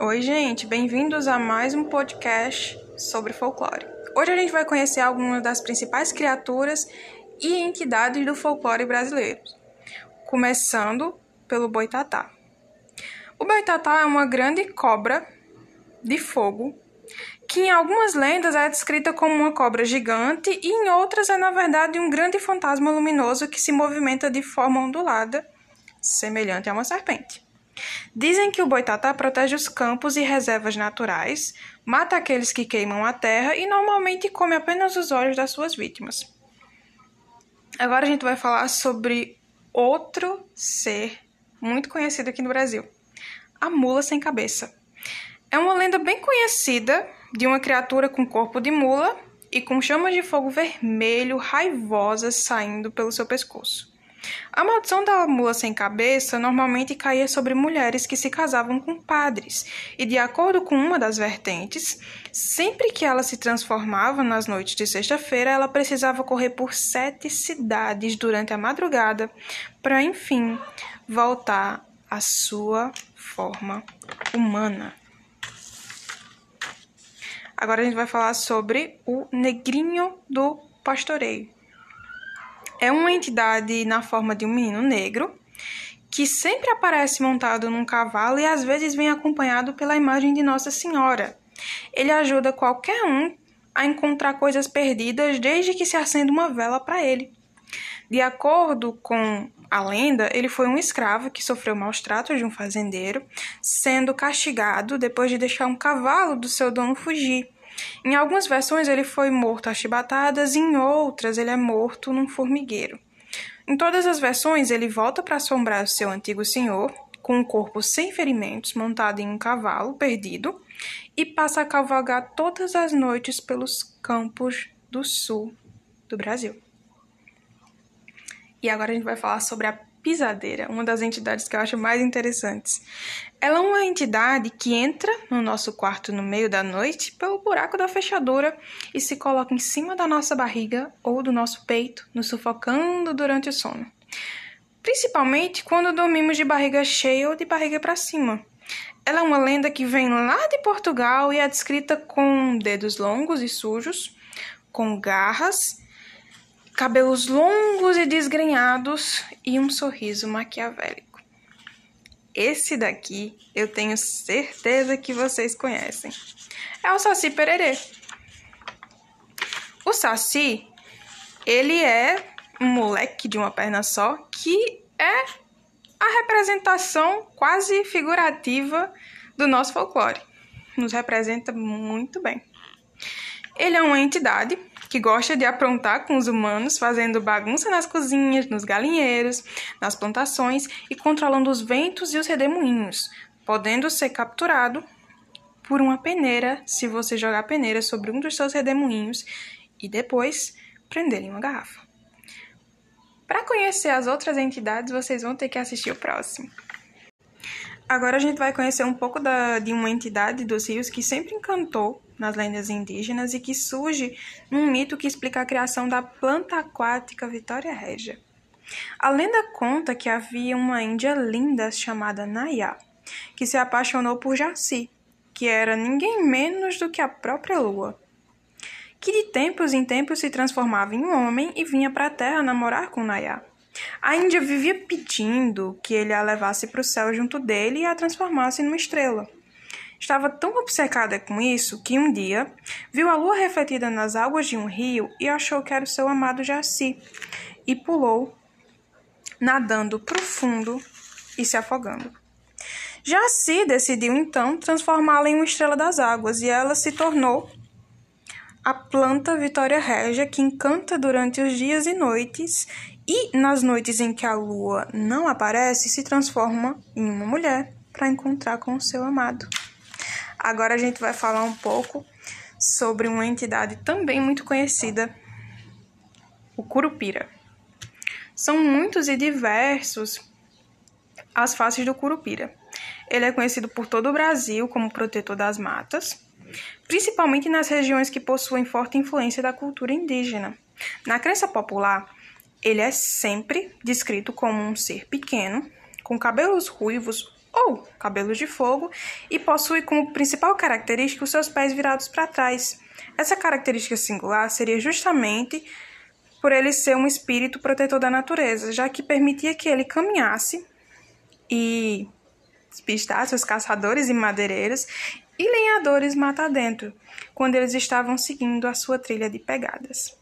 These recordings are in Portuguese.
Oi, gente, bem-vindos a mais um podcast sobre folclore. Hoje a gente vai conhecer algumas das principais criaturas e entidades do folclore brasileiro, começando pelo boitatá. O boitatá é uma grande cobra de fogo que em algumas lendas é descrita como uma cobra gigante e em outras é na verdade um grande fantasma luminoso que se movimenta de forma ondulada, semelhante a uma serpente. Dizem que o boitatá protege os campos e reservas naturais, mata aqueles que queimam a terra e normalmente come apenas os olhos das suas vítimas. Agora a gente vai falar sobre outro ser muito conhecido aqui no Brasil: a mula sem cabeça. É uma lenda bem conhecida de uma criatura com corpo de mula e com chamas de fogo vermelho raivosas saindo pelo seu pescoço. A maldição da mula sem cabeça normalmente caía sobre mulheres que se casavam com padres, e de acordo com uma das vertentes, sempre que ela se transformava nas noites de sexta-feira, ela precisava correr por sete cidades durante a madrugada para, enfim, voltar à sua forma humana. Agora a gente vai falar sobre o negrinho do pastoreio. É uma entidade na forma de um menino negro que sempre aparece montado num cavalo e às vezes vem acompanhado pela imagem de Nossa Senhora. Ele ajuda qualquer um a encontrar coisas perdidas desde que se acenda uma vela para ele. De acordo com a lenda, ele foi um escravo que sofreu maus tratos de um fazendeiro, sendo castigado depois de deixar um cavalo do seu dono fugir. Em algumas versões ele foi morto a chibatadas, em outras ele é morto num formigueiro. Em todas as versões ele volta para assombrar o seu antigo senhor, com um corpo sem ferimentos, montado em um cavalo perdido, e passa a cavalgar todas as noites pelos campos do sul do Brasil. E agora a gente vai falar sobre a pisadeira, uma das entidades que eu acho mais interessantes. Ela é uma entidade que entra no nosso quarto no meio da noite pelo buraco da fechadura e se coloca em cima da nossa barriga ou do nosso peito, nos sufocando durante o sono. Principalmente quando dormimos de barriga cheia ou de barriga para cima. Ela é uma lenda que vem lá de Portugal e é descrita com dedos longos e sujos, com garras cabelos longos e desgrenhados e um sorriso maquiavélico. Esse daqui eu tenho certeza que vocês conhecem. É o Saci Pererê. O Saci, ele é um moleque de uma perna só que é a representação quase figurativa do nosso folclore. Nos representa muito bem. Ele é uma entidade que gosta de aprontar com os humanos, fazendo bagunça nas cozinhas, nos galinheiros, nas plantações e controlando os ventos e os redemoinhos, podendo ser capturado por uma peneira se você jogar a peneira sobre um dos seus redemoinhos e depois prender em uma garrafa. Para conhecer as outras entidades, vocês vão ter que assistir o próximo. Agora a gente vai conhecer um pouco da, de uma entidade dos rios que sempre encantou nas lendas indígenas e que surge num mito que explica a criação da planta aquática Vitória Régia. A lenda conta que havia uma índia linda chamada Nayá, que se apaixonou por Jaci, que era ninguém menos do que a própria lua, que de tempos em tempos se transformava em um homem e vinha para a terra namorar com Nayá. A Índia vivia pedindo que ele a levasse para o céu junto dele e a transformasse numa estrela. Estava tão obcecada com isso que um dia viu a lua refletida nas águas de um rio e achou que era o seu amado Jaci e pulou, nadando profundo e se afogando. Jaci decidiu então transformá-la em uma estrela das águas e ela se tornou a planta Vitória Régia que encanta durante os dias e noites e nas noites em que a lua não aparece se transforma em uma mulher para encontrar com o seu amado. Agora a gente vai falar um pouco sobre uma entidade também muito conhecida, o Curupira. São muitos e diversos as faces do Curupira. Ele é conhecido por todo o Brasil como protetor das matas, principalmente nas regiões que possuem forte influência da cultura indígena. Na crença popular, ele é sempre descrito como um ser pequeno, com cabelos ruivos ou cabelos de fogo e possui como principal característica os seus pés virados para trás. Essa característica singular seria justamente por ele ser um espírito protetor da natureza, já que permitia que ele caminhasse e pistasse os caçadores e madeireiros e lenhadores mata dentro, quando eles estavam seguindo a sua trilha de pegadas.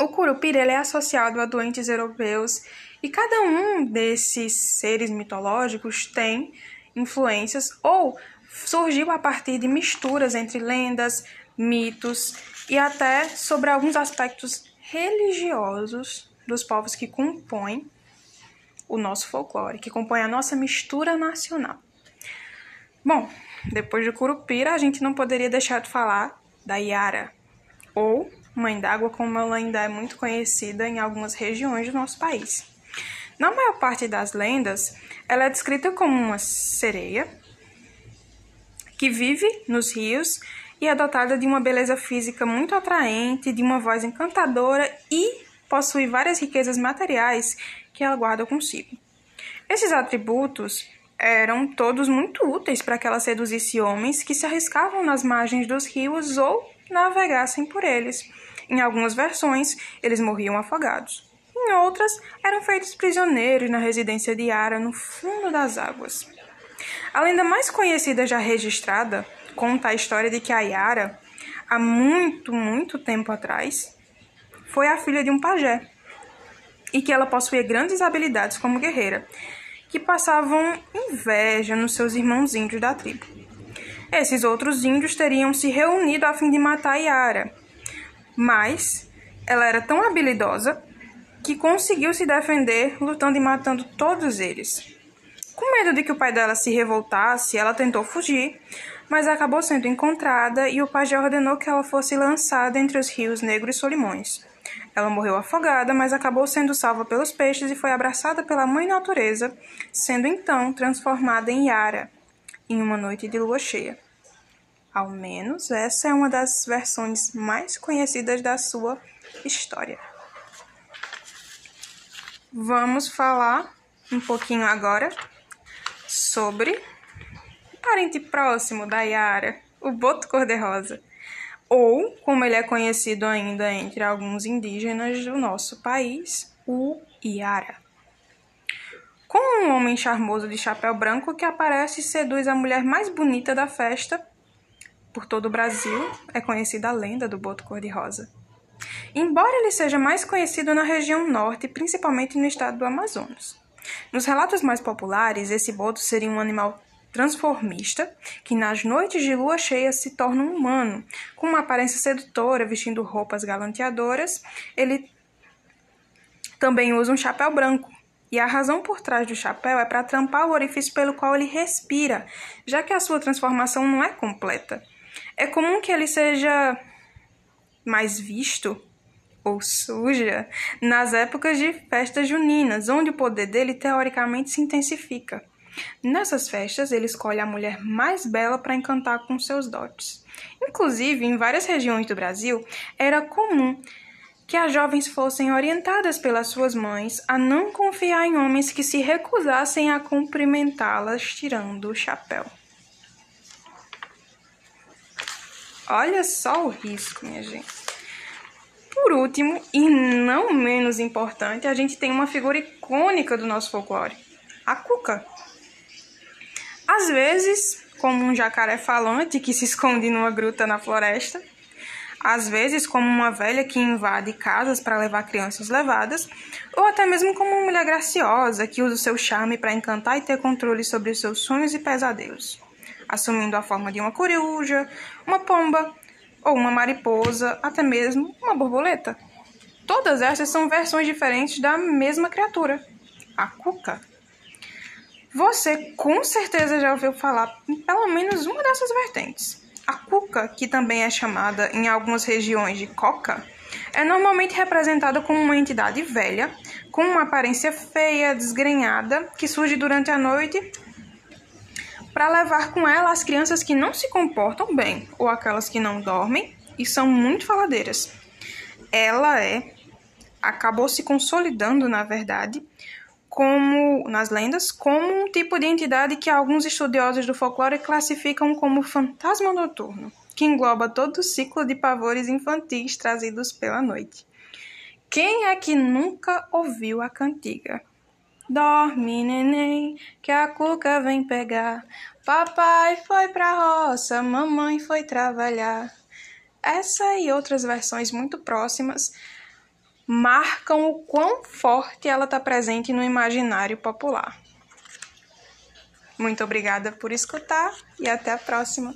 O curupira é associado a doentes europeus e cada um desses seres mitológicos tem influências ou surgiu a partir de misturas entre lendas, mitos e até sobre alguns aspectos religiosos dos povos que compõem o nosso folclore, que compõem a nossa mistura nacional. Bom, depois de Curupira, a gente não poderia deixar de falar da Yara, ou Mãe d'Água, como ela ainda é muito conhecida em algumas regiões do nosso país. Parte das lendas, ela é descrita como uma sereia que vive nos rios e é dotada de uma beleza física muito atraente, de uma voz encantadora e possui várias riquezas materiais que ela guarda consigo. Esses atributos eram todos muito úteis para que ela seduzisse homens que se arriscavam nas margens dos rios ou navegassem por eles. Em algumas versões, eles morriam afogados. Em outras, eram feitos prisioneiros na residência de Ara no fundo das águas. A lenda mais conhecida já registrada conta a história de que a Yara, há muito, muito tempo atrás, foi a filha de um pajé e que ela possuía grandes habilidades como guerreira que passavam inveja nos seus irmãos índios da tribo. Esses outros índios teriam se reunido a fim de matar Yara, mas ela era tão habilidosa que conseguiu se defender lutando e matando todos eles. Com medo de que o pai dela se revoltasse, ela tentou fugir, mas acabou sendo encontrada e o pajé ordenou que ela fosse lançada entre os rios Negro e Solimões. Ela morreu afogada, mas acabou sendo salva pelos peixes e foi abraçada pela mãe natureza, sendo então transformada em Yara em uma noite de lua cheia. Ao menos essa é uma das versões mais conhecidas da sua história. Vamos falar um pouquinho agora sobre parente próximo da Yara, o boto cor-de-rosa ou, como ele é conhecido ainda entre alguns indígenas do nosso país, o Iara. Com um homem charmoso de chapéu branco que aparece e seduz a mulher mais bonita da festa, por todo o Brasil é conhecida a lenda do boto cor-de-rosa. Embora ele seja mais conhecido na região norte, principalmente no estado do Amazonas. Nos relatos mais populares, esse boto seria um animal transformista, que nas noites de lua cheia se torna um humano, com uma aparência sedutora, vestindo roupas galanteadoras. Ele também usa um chapéu branco. E a razão por trás do chapéu é para tampar o orifício pelo qual ele respira, já que a sua transformação não é completa. É comum que ele seja mais visto ou suja nas épocas de festas juninas, onde o poder dele teoricamente se intensifica. Nessas festas, ele escolhe a mulher mais bela para encantar com seus dotes. Inclusive, em várias regiões do Brasil, era comum que as jovens fossem orientadas pelas suas mães a não confiar em homens que se recusassem a cumprimentá-las tirando o chapéu. Olha só o risco, minha gente. Por último, e não menos importante, a gente tem uma figura icônica do nosso folclore, a Cuca. Às vezes, como um jacaré falante que se esconde numa gruta na floresta, às vezes como uma velha que invade casas para levar crianças levadas, ou até mesmo como uma mulher graciosa que usa o seu charme para encantar e ter controle sobre os seus sonhos e pesadelos, assumindo a forma de uma coruja, uma pomba ou uma mariposa, até mesmo uma borboleta. Todas essas são versões diferentes da mesma criatura, a cuca. Você com certeza já ouviu falar em pelo menos uma dessas vertentes. A cuca, que também é chamada em algumas regiões de coca, é normalmente representada como uma entidade velha, com uma aparência feia, desgrenhada, que surge durante a noite para levar com ela as crianças que não se comportam bem ou aquelas que não dormem e são muito faladeiras. Ela é acabou se consolidando, na verdade, como nas lendas como um tipo de entidade que alguns estudiosos do folclore classificam como fantasma noturno, que engloba todo o ciclo de pavores infantis trazidos pela noite. Quem é que nunca ouviu a cantiga? Dorme, neném, que a cuca vem pegar. Papai foi pra roça, mamãe foi trabalhar. Essa e outras versões muito próximas marcam o quão forte ela está presente no imaginário popular. Muito obrigada por escutar e até a próxima!